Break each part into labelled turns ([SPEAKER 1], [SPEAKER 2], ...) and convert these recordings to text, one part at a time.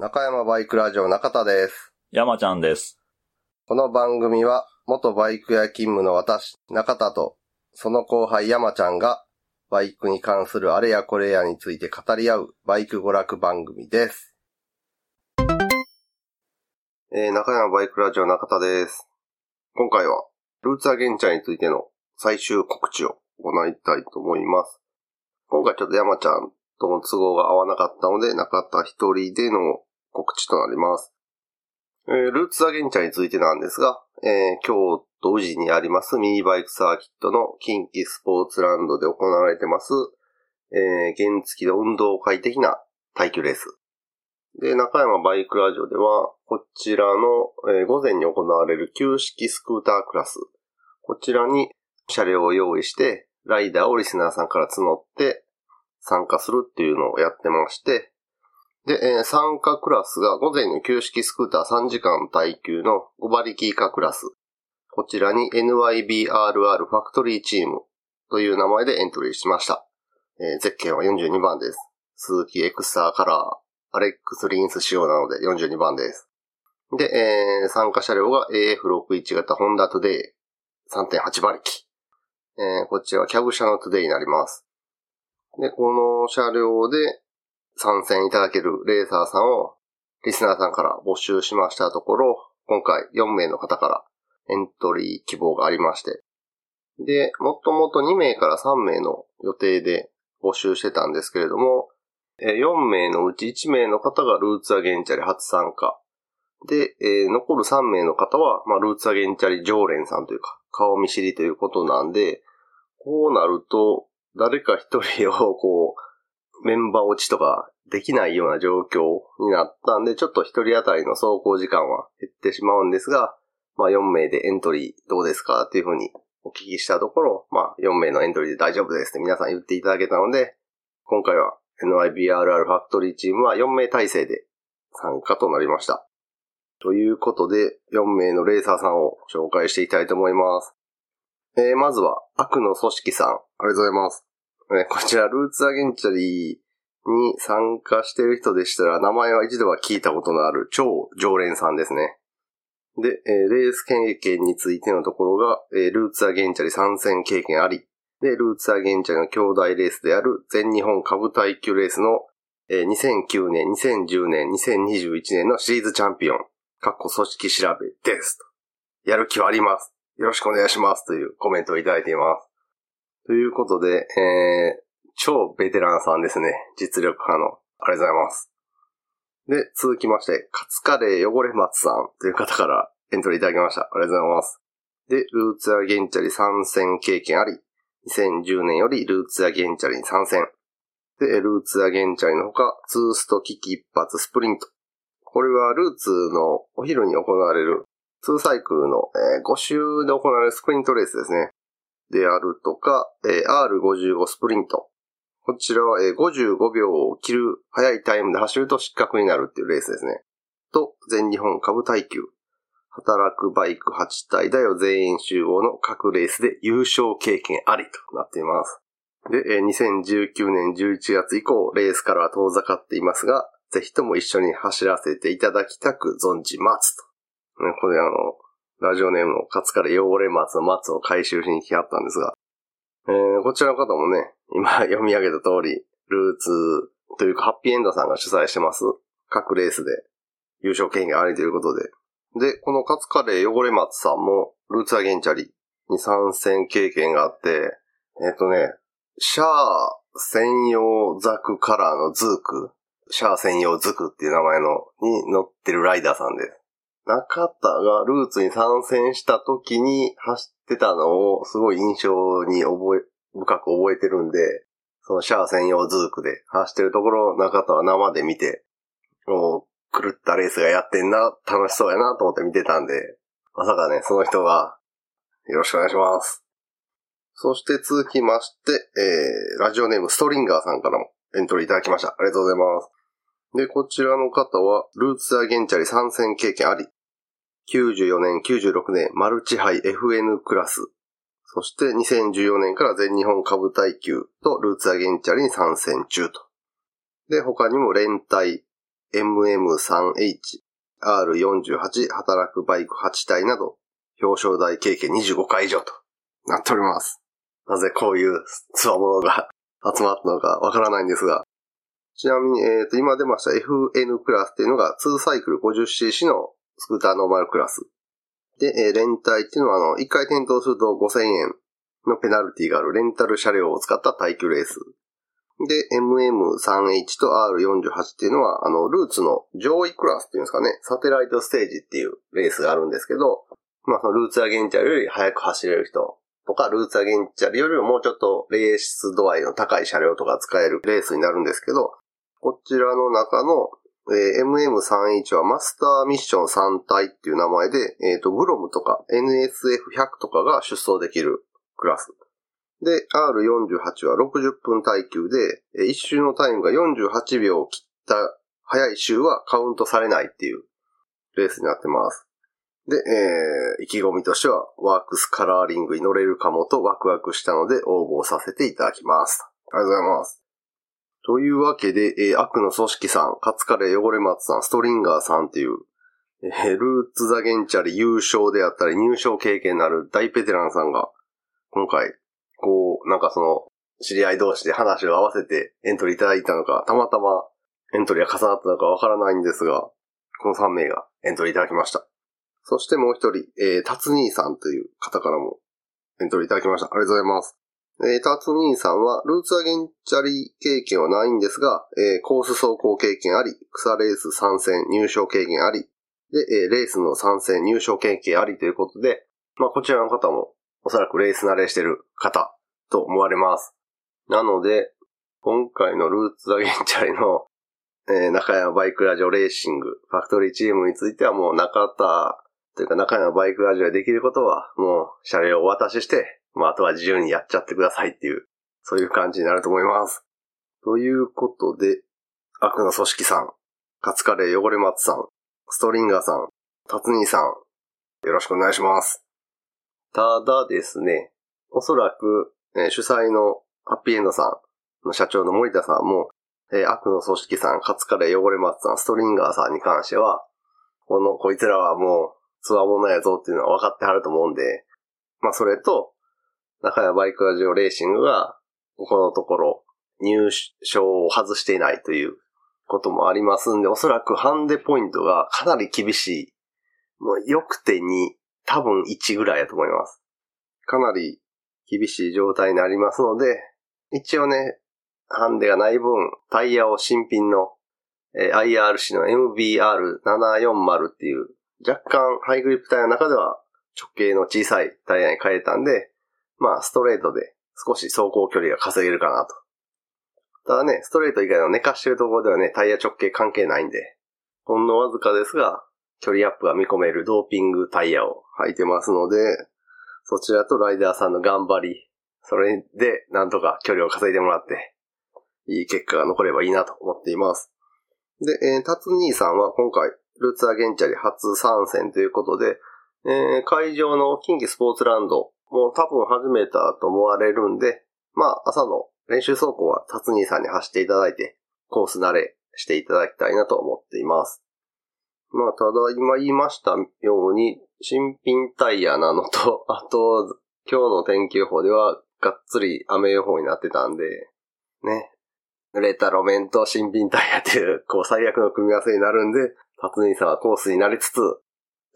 [SPEAKER 1] 中山バイクラジオ中田です。
[SPEAKER 2] 山ちゃんです。
[SPEAKER 1] この番組は、元バイク屋勤務の私、中田と、その後輩山ちゃんが、バイクに関するあれやこれやについて語り合う、バイク娯楽番組です。えー、中山バイクラジオ中田です。今回は、ルーツアゲンチャーについての最終告知を行いたいと思います。今回ちょっと山ちゃんとの都合が合わなかったので、中田一人での告知となります。えールーツアゲンチャについてなんですが、えー京都宇治にありますミニバイクサーキットの近畿スポーツランドで行われてます、えー原付きの運動会的な耐久レース。で、中山バイクラジオでは、こちらの、えー午前に行われる旧式スクータークラス。こちらに車両を用意して、ライダーをリスナーさんから募って参加するっていうのをやってまして、で、えー参加クラスが午前の旧式スクーター3時間耐久の5馬力以下クラス。こちらに NYBRR ファクトリーチームという名前でエントリーしました。えーゼッケンは42番です。鈴木エクサーカラー、アレックスリンス仕様なので42番です。で、えー参加車両が AF61 型ホンダトゥデイ3.8馬力。えーこちらはキャブ車のトゥデイになります。で、この車両で参戦いただけるレーサーさんをリスナーさんから募集しましたところ、今回4名の方からエントリー希望がありまして、で、もともと2名から3名の予定で募集してたんですけれども、4名のうち1名の方がルーツアゲンチャリ初参加。で、え残る3名の方は、まあ、ルーツアゲンチャリ常連さんというか、顔見知りということなんで、こうなると、誰か一人をこう、メンバー落ちとかできないような状況になったんで、ちょっと一人当たりの走行時間は減ってしまうんですが、まあ4名でエントリーどうですかっていうふうにお聞きしたところ、まあ4名のエントリーで大丈夫ですって皆さん言っていただけたので、今回は NIBRR ファクトリーチームは4名体制で参加となりました。ということで、4名のレーサーさんを紹介していきたいと思います。えー、まずは、悪の組織さん。ありがとうございます。こちら、ルーツアゲンチャリーに参加してる人でしたら、名前は一度は聞いたことのある超常連さんですね。で、えーレース経験についてのところが、えールーツアゲンチャリ参戦経験あり、で、ルーツアゲンチャリの兄弟レースである全日本株耐久レースの、えー2009年、2010年、2021年のシリーズチャンピオン、かっこ組織調べです。やる気はあります。よろしくお願いします。というコメントをいただいています。ということで、えー、超ベテランさんですね。実力派の。ありがとうございます。で、続きまして、カツカレー汚れ松さんという方からエントリーいただきました。ありがとうございます。で、ルーツアゲンチャリ参戦経験あり、2010年よりルーツアゲンチャリに参戦。で、ルーツアゲンチャリのほか、ツースト危機一発スプリント。これはルーツのお昼に行われる2サイクルの、え5周で行われるスプリントレースですね。であるとか、えー R55 スプリント。こちらは、えー55秒を切る速いタイムで走ると失格になるっていうレースですね。と、全日本株耐久。働くバイク8体だよ全員集合の各レースで優勝経験ありとなっています。で、2019年11月以降、レースからは遠ざかっていますが、ぜひとも一緒に走らせていただきたく存じますと。これあの、ラジオネームのカツカレ汚れ松の松を回収しに来はったんですが、えーこちらの方もね、今 読み上げた通り、ルーツというかハッピーエンドさんが主催してます各レースで優勝権がありということで。で、このカツカレ汚れ松さんもルーツアゲンチャリに参戦経験があって、えっ、とね、シャー専用ザクカラーのズーク、シャー専用ズクっていう名前のに乗ってるライダーさんです。中田がルーツに参戦した時に走ってたのをすごい印象に覚え、深く覚えてるんで、そのシャア専用ズークで走ってるところを中田は生で見て、もう狂ったレースがやってんな、楽しそうやなと思って見てたんで、まさかね、その人が、よろしくお願いします。そして続きまして、えー、ラジオネームストリンガーさんからもエントリーいただきました。ありがとうございます。で、こちらの方は、ルーツアゲンチャリ参戦経験あり、94年、96年、マルチハイ FN クラス。そして2014年から全日本株耐久とルーツアゲンチャリに参戦中と。で、他にも連帯、MM3H、R48、働くバイク8体など、表彰台経験25回以上となっております。なぜこういうつわものが 集まったのかわからないんですが。ちなみに、えっ、ー、と、今出ました FN クラスっていうのが2サイクル 50cc のスクーターノーマルクラス。で、えー、連帯っていうのは、あの、1回転倒すると5000円のペナルティがあるレンタル車両を使った耐久レース。で、MM3H と R48 っていうのは、あの、ルーツの上位クラスっていうんですかね、サテライトステージっていうレースがあるんですけど、まあそのルーツアゲンチャリより速く走れる人とか、ルーツアゲンチャリよりももうちょっとレース度合いの高い車両とか使えるレースになるんですけど、こちらの中の、えー、MM31 はマスターミッション3体っていう名前で、えっ、ー、と、グロムとか NSF100 とかが出走できるクラス。で、R48 は60分耐久で、一周のタイムが48秒を切った早い周はカウントされないっていうレースになってます。で、えー、意気込みとしては、ワークスカラーリングに乗れるかもとワクワクしたので応募させていただきます。ありがとうございます。というわけで、えー、悪の組織さん、カツカレー汚れ松さん、ストリンガーさんっていう、えー、ルーツザゲンチャリ優勝であったり入賞経験のある大ベテランさんが、今回、こう、なんかその、知り合い同士で話を合わせてエントリーいただいたのか、たまたまエントリーが重なったのかわからないんですが、この3名がエントリーいただきました。そしてもう一人、えー、タツニーさんという方からもエントリーいただきました。ありがとうございます。えー、タツニーさんは、ルーツアゲンチャリ経験はないんですが、えー、コース走行経験あり、草レース参戦入賞経験あり、で、えー、レースの参戦入賞経験ありということで、まあ、こちらの方もおそらくレース慣れしてる方と思われます。なので、今回のルーツアゲンチャリの、えー、中山バイクラジオレーシング、ファクトリーチームについてはもう中田というか中山バイクラジオでできることは、もう車両をお渡しして、まああとは自由にやっちゃってくださいっていう、そういう感じになると思います。ということで、悪の組織さん、カツカレー汚れ松さん、ストリンガーさん、タツニーさん、よろしくお願いします。ただですね、おそらく、え、主催のハッピーエンドさんの社長の森田さんも、え、悪の組織さん、カツカレー汚れ松さん、ストリンガーさんに関しては、この、こいつらはもう、つわものやぞっていうのは分かってはると思うんで、まあそれと、中山バイクラジオレーシングが、ここのところ、入賞を外していないということもありますんで、おそらくハンデポイントがかなり厳しい。もう良くて2、多分1ぐらいだと思います。かなり厳しい状態になりますので、一応ね、ハンデがない分、タイヤを新品の、えー、IRC の MBR740 っていう若干ハイグリップタイヤの中では直径の小さいタイヤに変えたんで、まあストレートで少し走行距離が稼げるかなと。ただね、ストレート以外の寝かしてるところではね、タイヤ直径関係ないんで、ほんのわずかですが、距離アップが見込めるドーピングタイヤを履いてますので、そちらとライダーさんの頑張り、それでなんとか距離を稼いでもらって、いい結果が残ればいいなと思っています。で、えー、タツニーさんは今回、ルーツアゲンチャリ初参戦ということで、えー、会場の近畿スポーツランドもう多分始めたと思われるんで、まあ朝の練習走行はタツニーさんに走っていただいて、コース慣れしていただきたいなと思っています。まあただ今言いましたように、新品タイヤなのと、あと、今日の天気予報ではがっつり雨予報になってたんで、ね。濡れた路面と新品タイヤっていう、こう最悪の組み合わせになるんで、タツニーさんはコースになりつつ、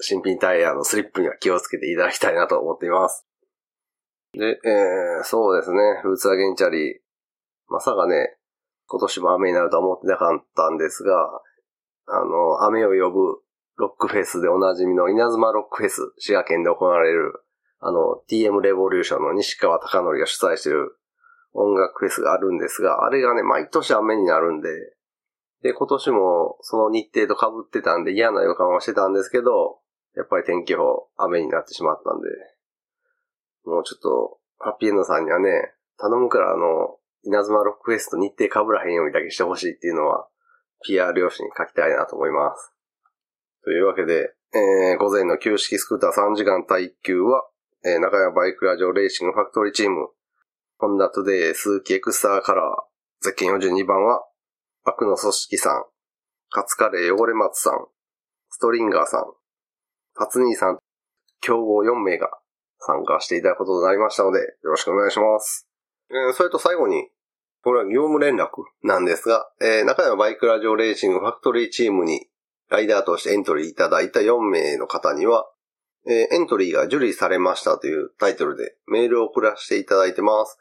[SPEAKER 1] 新品タイヤのスリップには気をつけていただきたいなと思っています。で、えー、そうですね、ルーツアゲンチャリー。まさかね、今年も雨になるとは思ってなかったんですが、あの、雨を呼ぶロックフェスでおなじみの稲妻ロックフェス、滋賀県で行われる、あの、TM レボリューションの西川貴則が主催している音楽フェスがあるんですが、あれがね、毎年雨になるんで、で、今年もその日程と被ってたんで嫌な予感はしてたんですけど、やっぱり天気予報雨になってしまったんで、もうちょっと、ハッピーエンドさんにはね、頼むからあの、稲妻ロックフェスと日程被らへんようにだけしてほしいっていうのは、PR 用紙に書きたいなと思います。というわけで、えー、午前の旧式スクーター3時間耐久は、えー、中山バイクラジオレーシングファクトリーチーム、ホンダトゥデイスズキエクスターカラー、ゼッケン42番は悪の組織さん、カツカレー汚れ松さん、ストリンガーさん、タツニーさん、強豪4名が参加していただくこととなりましたので、よろしくお願いします。えー、それと最後に、これは業務連絡なんですが、えー、中山バイクラジオレーシングファクトリーチームにライダーとしてエントリーいただいた4名の方には、えー、エントリーが受理されましたというタイトルでメールを送らせていただいてます。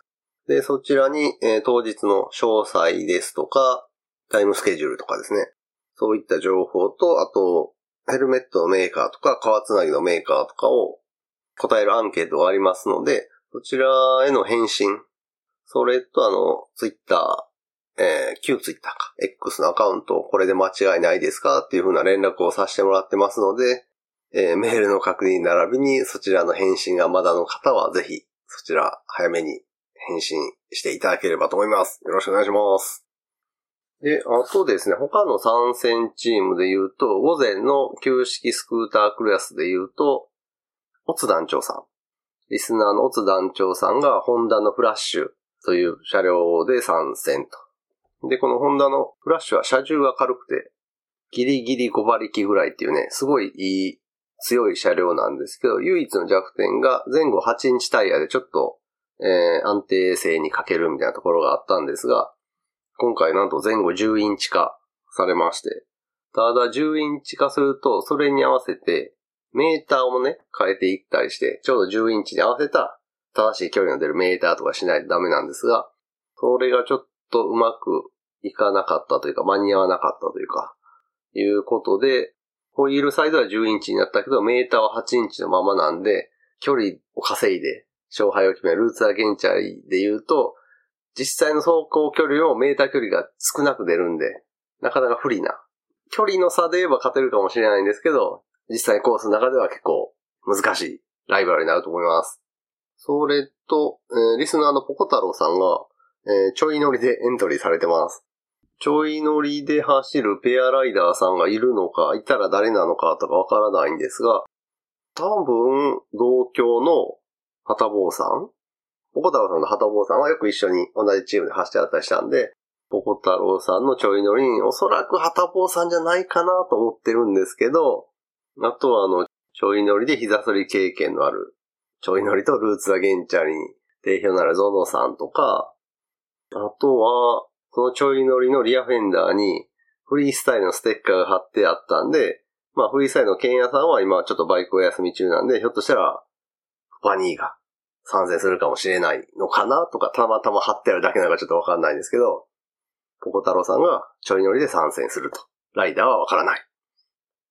[SPEAKER 1] で、そちらに、えー、当日の詳細ですとか、タイムスケジュールとかですね。そういった情報と、あと、ヘルメットのメーカーとか、革つなぎのメーカーとかを答えるアンケートがありますので、そちらへの返信、それとあの、ツイッター、えー、旧ツイッターか、X のアカウント、これで間違いないですかっていう風な連絡をさせてもらってますので、えー、メールの確認並びにそちらの返信がまだの方はぜひそちら早めに返信していただければと思います。よろしくお願いします。で、あとですね、他の参戦チームで言うと、午前の旧式スクータークラスで言うと、オツ団長さん。リスナーのオツ団長さんがホンダのフラッシュという車両で参戦と。で、このホンダのフラッシュは車重が軽くて、ギリギリ5馬力ぐらいっていうね、すごいいい強い車両なんですけど、唯一の弱点が前後8インチタイヤでちょっと、えー、安定性に欠けるみたいなところがあったんですが、今回なんと前後10インチ化されまして、ただ10インチ化すると、それに合わせて、メーターをね、変えていったりして、ちょうど10インチに合わせた正しい距離の出るメーターとかしないとダメなんですが、それがちょっとうまくいかなかったというか、間に合わなかったというか、いうことで、ホイールサイズは10インチになったけど、メーターは8インチのままなんで、距離を稼いで勝敗を決めるルーツアゲンチャリで言うと、実際の走行距離よりもメーター距離が少なく出るんで、なかなか不利な。距離の差で言えば勝てるかもしれないんですけど、実際コースの中では結構難しいライバルになると思います。それと、えー、リスナーのポコ太郎さんが、えー、ちょい乗りでエントリーされてます。ちょい乗りで走るペアライダーさんがいるのか、いたら誰なのかとかわからないんですが、多分、同郷の旗坊さんポコ太郎さんの旗坊さんはよく一緒に同じチームで走ってあったりしたんで、ポコ太郎さんのちょい乗りにおそらく旗坊さんじゃないかなと思ってるんですけど、あとはあの、ちょい乗りで膝反り経験のある、ちょい乗りとルーツはゲンチャリに定評のあるゾノさんとか、あとは、そのちょい乗りのリアフェンダーにフリースタイルのステッカーが貼ってあったんで、まあフリースタイルの剣屋さんは今ちょっとバイクお休み中なんで、ひょっとしたら、バニーが参戦するかもしれないのかなとか、たまたま貼ってあるだけなのかちょっとわかんないんですけど、ポコ太郎さんがちょい乗りで参戦すると。ライダーはわからない。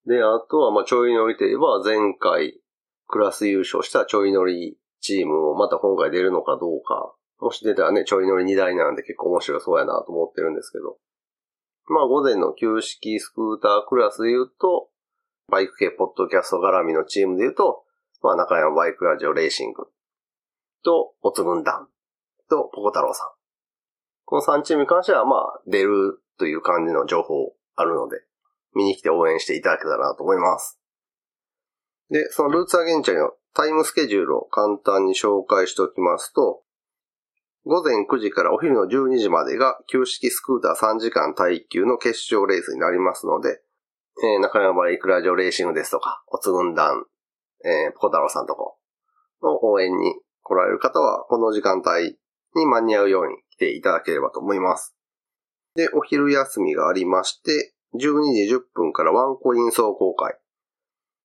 [SPEAKER 1] で、あとはまあちょい乗りといえば前回クラス優勝したちょい乗りチームもまた今回出るのかどうかもし出たらね、ちょい乗り2台なんで結構面白そうやなと思ってるんですけど。まあ午前の旧式スクータークラスで言うと、バイク系ポッドキャスト絡みのチームで言うと、まあ中山バイクラジオレーシングと、おつ軍団と、ポコ太郎さん。この3チームに関してはまあ出るという感じの情報あるので、見に来て応援していただけたらなと思います。で、そのルーツアゲンチャリのタイムスケジュールを簡単に紹介しておきますと、午前9時からお昼の12時までが旧式スクーター3時間耐久の決勝レースになりますので、えー、中山バイクラジオレーシングですとか、おつぐん団、えー、ポコ太郎さんとこの応援に来られる方は、この時間帯に間に合うように来ていただければと思います。で、お昼休みがありまして、12時10分からワンコイン走行会。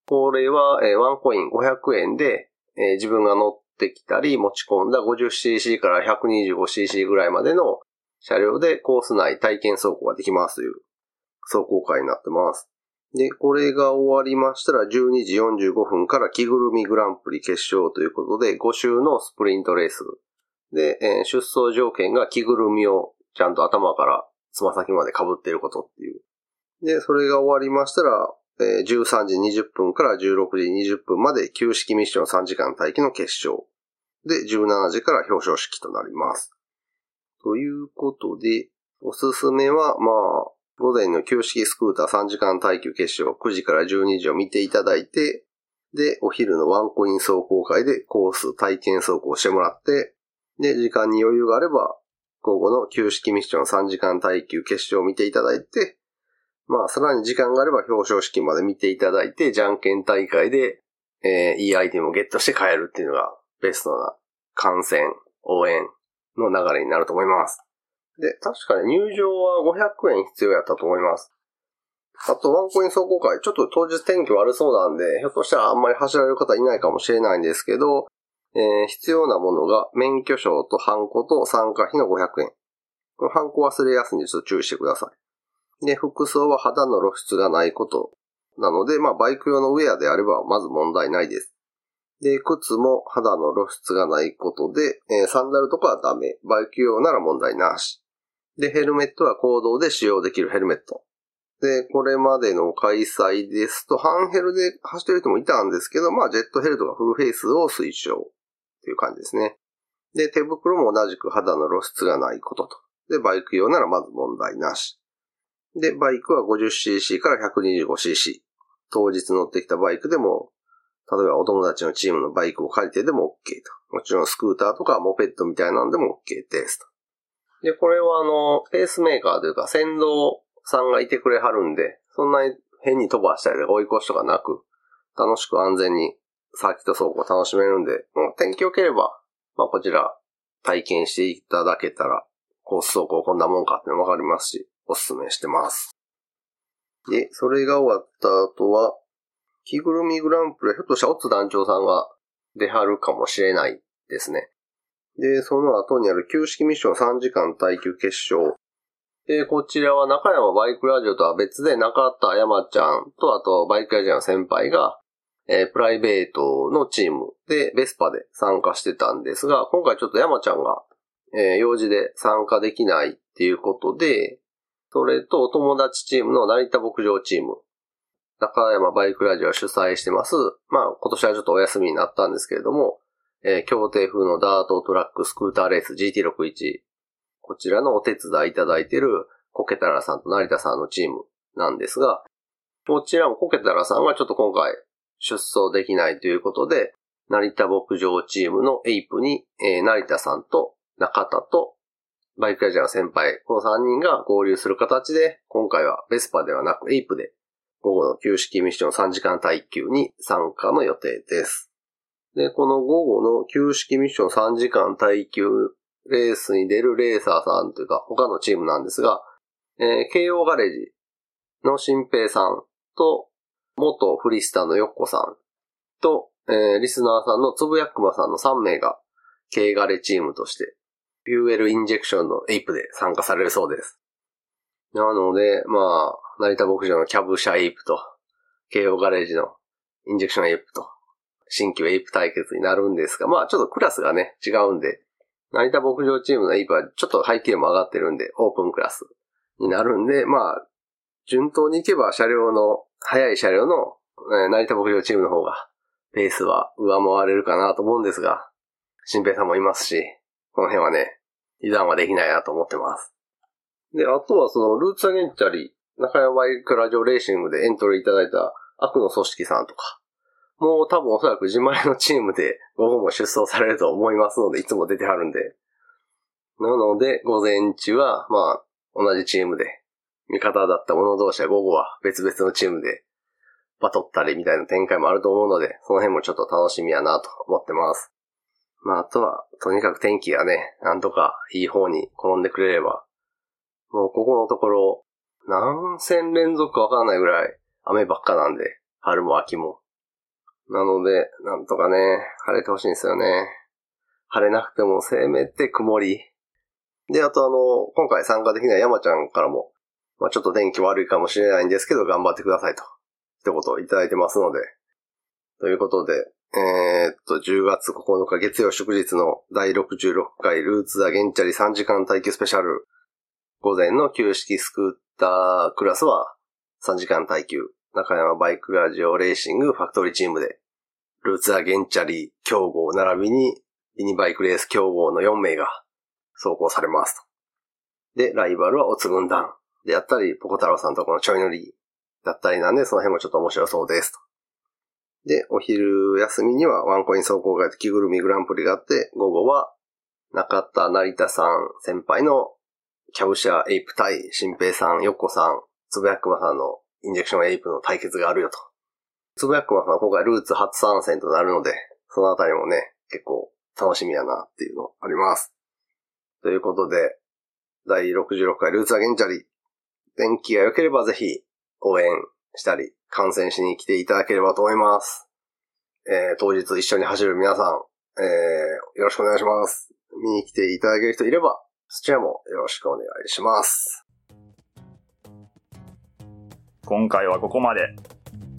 [SPEAKER 1] これは、えー、ワンコイン500円で、えー、自分が乗ってきたり、持ち込んだ 50cc から 125cc ぐらいまでの車両でコース内体験走行ができますという走行会になってます。で、これが終わりましたら12時45分から着ぐるみグランプリ決勝ということで5周のスプリントレース。で、えー、出走条件が着ぐるみをちゃんと頭からつま先まで被っていることっていう。で、それが終わりましたら、え13時20分から16時20分まで旧式ミッション3時間待機の決勝。で、17時から表彰式となります。ということで、おすすめは、まあ、午前の旧式スクーター3時間耐久決勝9時から12時を見ていただいて、で、お昼のワンコイン走行会でコース体験走行してもらって、で、時間に余裕があれば、午後の旧式ミッション3時間耐久決勝を見ていただいて、まあ、さらに時間があれば表彰式まで見ていただいて、じゃんけん大会で、えー、いいアイテムをゲットして帰るっていうのがベストな観戦、応援の流れになると思います。で、確かに入場は500円必要やったと思います。あと、ワンコイン走行会、ちょっと当日天気悪そうなんで、ひょっとしたらあんまり走られる方いないかもしれないんですけど、えー、必要なものが免許証とハンコと参加費の500円。このハンコ忘れやすいんでちょっと注意してください。で、服装は肌の露出がないことなので、まあ、バイク用のウェアであればまず問題ないです。で、靴も肌の露出がないことで、えー、サンダルとかはダメ。バイク用なら問題なし。で、ヘルメットは行動で使用できるヘルメット。で、これまでの開催ですと、ハンヘルで走ってる人もいたんですけど、まあ、ジェットヘルとかフルフェイスを推奨っていう感じですね。で、手袋も同じく肌の露出がないことと。で、バイク用ならまず問題なし。で、バイクは 50cc から 125cc。当日乗ってきたバイクでも、例えばお友達のチームのバイクを借りてでも OK と。もちろんスクーターとかモペットみたいなんでも OK ですと。で、これはあの、ペースメーカーというか先導さんがいてくれはるんで、そんなに変に飛ばしたり追い越しとかなく、楽しく安全にサーキット走行楽しめるんで、もう天気良ければ、まあこちら体験していただけたら、コース走行こんなもんかってわかりますし、おすすめしてます。で、それが終わった後は、着ぐるみグランプリ、ひょっとしたらオッツ団長さんが出はるかもしれないですね。で、その後にある旧式ミッション3時間耐久決勝。で、こちらは中山バイクラジオとは別で中田山ちゃんとあとバイクラジオの先輩が、えー、プライベートのチームでベスパで参加してたんですが、今回ちょっと山ちゃんが、えー、用事で参加できないっていうことで、それとお友達チームの成田牧場チーム、中山バイクラジオ主催してます。まあ今年はちょっとお休みになったんですけれども、えー、協定風のダートトラックスクーターレース GT61。こちらのお手伝いいただいているコケタラさんと成田さんのチームなんですが、こちらもコケタラさんはちょっと今回出走できないということで、成田牧場チームのエイプに、えー、成田さんと中田とバイクラジアの先輩、この3人が合流する形で、今回はベスパではなくエイプで午後の旧式ミッション3時間耐久に参加の予定です。で、この午後の旧式ミッション3時間耐久レースに出るレーサーさんというか他のチームなんですが、えー、慶応ガレージの新平さんと、元フリスタのヨッコさんと、えー、リスナーさんのつぶやくまさんの3名が、軽ガレチームとして、フューエルインジェクションのエイプで参加されるそうです。なので、まあ、成田牧場のキャブ車エイプと、慶応ガレージのインジェクションエイプと、新旧エイプ対決になるんですが、まあちょっとクラスがね、違うんで、成田牧場チームのエイプはちょっと排気も上がってるんで、オープンクラスになるんで、まあ、順当に行けば車両の、速い車両の、えー、成田牧場チームの方が、ペースは上回れるかなと思うんですが、新平さんもいますし、この辺はね、油断はできないなと思ってます。で、あとはその、ルーツアゲンチャリ、中山バイクラジオレーシングでエントリーいただいた悪の組織さんとか、もう多分おそらく自前のチームで午後も出走されると思いますので、いつも出てはるんで。なので、午前中は、まあ、同じチームで、味方だった者同士は午後は別々のチームでバトったりみたいな展開もあると思うので、その辺もちょっと楽しみやなと思ってます。まあ、あとは、とにかく天気がね、なんとかいい方に転んでくれれば、もうここのところ、何戦連続かわかんないぐらい雨ばっかなんで、春も秋も。なので、なんとかね、晴れてほしいんですよね。晴れなくてもせめて曇り。で、あとあの、今回参加できない山ちゃんからも、まあちょっと天気悪いかもしれないんですけど、頑張ってくださいと、一言いただいてますので。ということで、えー、っと、10月9日月曜祝日の第66回ルーツアゲンチャリ3時間耐久スペシャル。午前の旧式スクータークラスは3時間耐久。中山バイクラジオレーシングファクトリーチームで、ルーツアゲンチャリ競合並びにミニバイクレース競合の4名が走行されますと。で、ライバルはオツ軍団であったり、ポコ太郎さんとこのちょい乗りだったりなんで、その辺もちょっと面白そうですと。で、お昼休みにはワンコイン走行会と着ぐるみグランプリがあって、午後は中田成田さん先輩のキャブシャーエイプ対新平さん、ヨッコさん、つぶやくまさんのインジェクションエイプの対決があるよと。つぶやくまさん今回ルーツ初参戦となるので、そのあたりもね、結構楽しみやなっていうのあります。ということで、第66回ルーツアゲンチャリ。天気が良ければぜひ応援したり、観戦しに来ていただければと思います。えー、当日一緒に走る皆さん、えー、よろしくお願いします。見に来ていただける人いれば、そちらもよろしくお願いします。
[SPEAKER 2] 今回はここまで。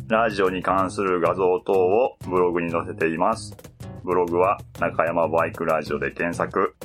[SPEAKER 2] ラジオに関する画像等をブログに載せています。ブログは中山バイクラジオで検索。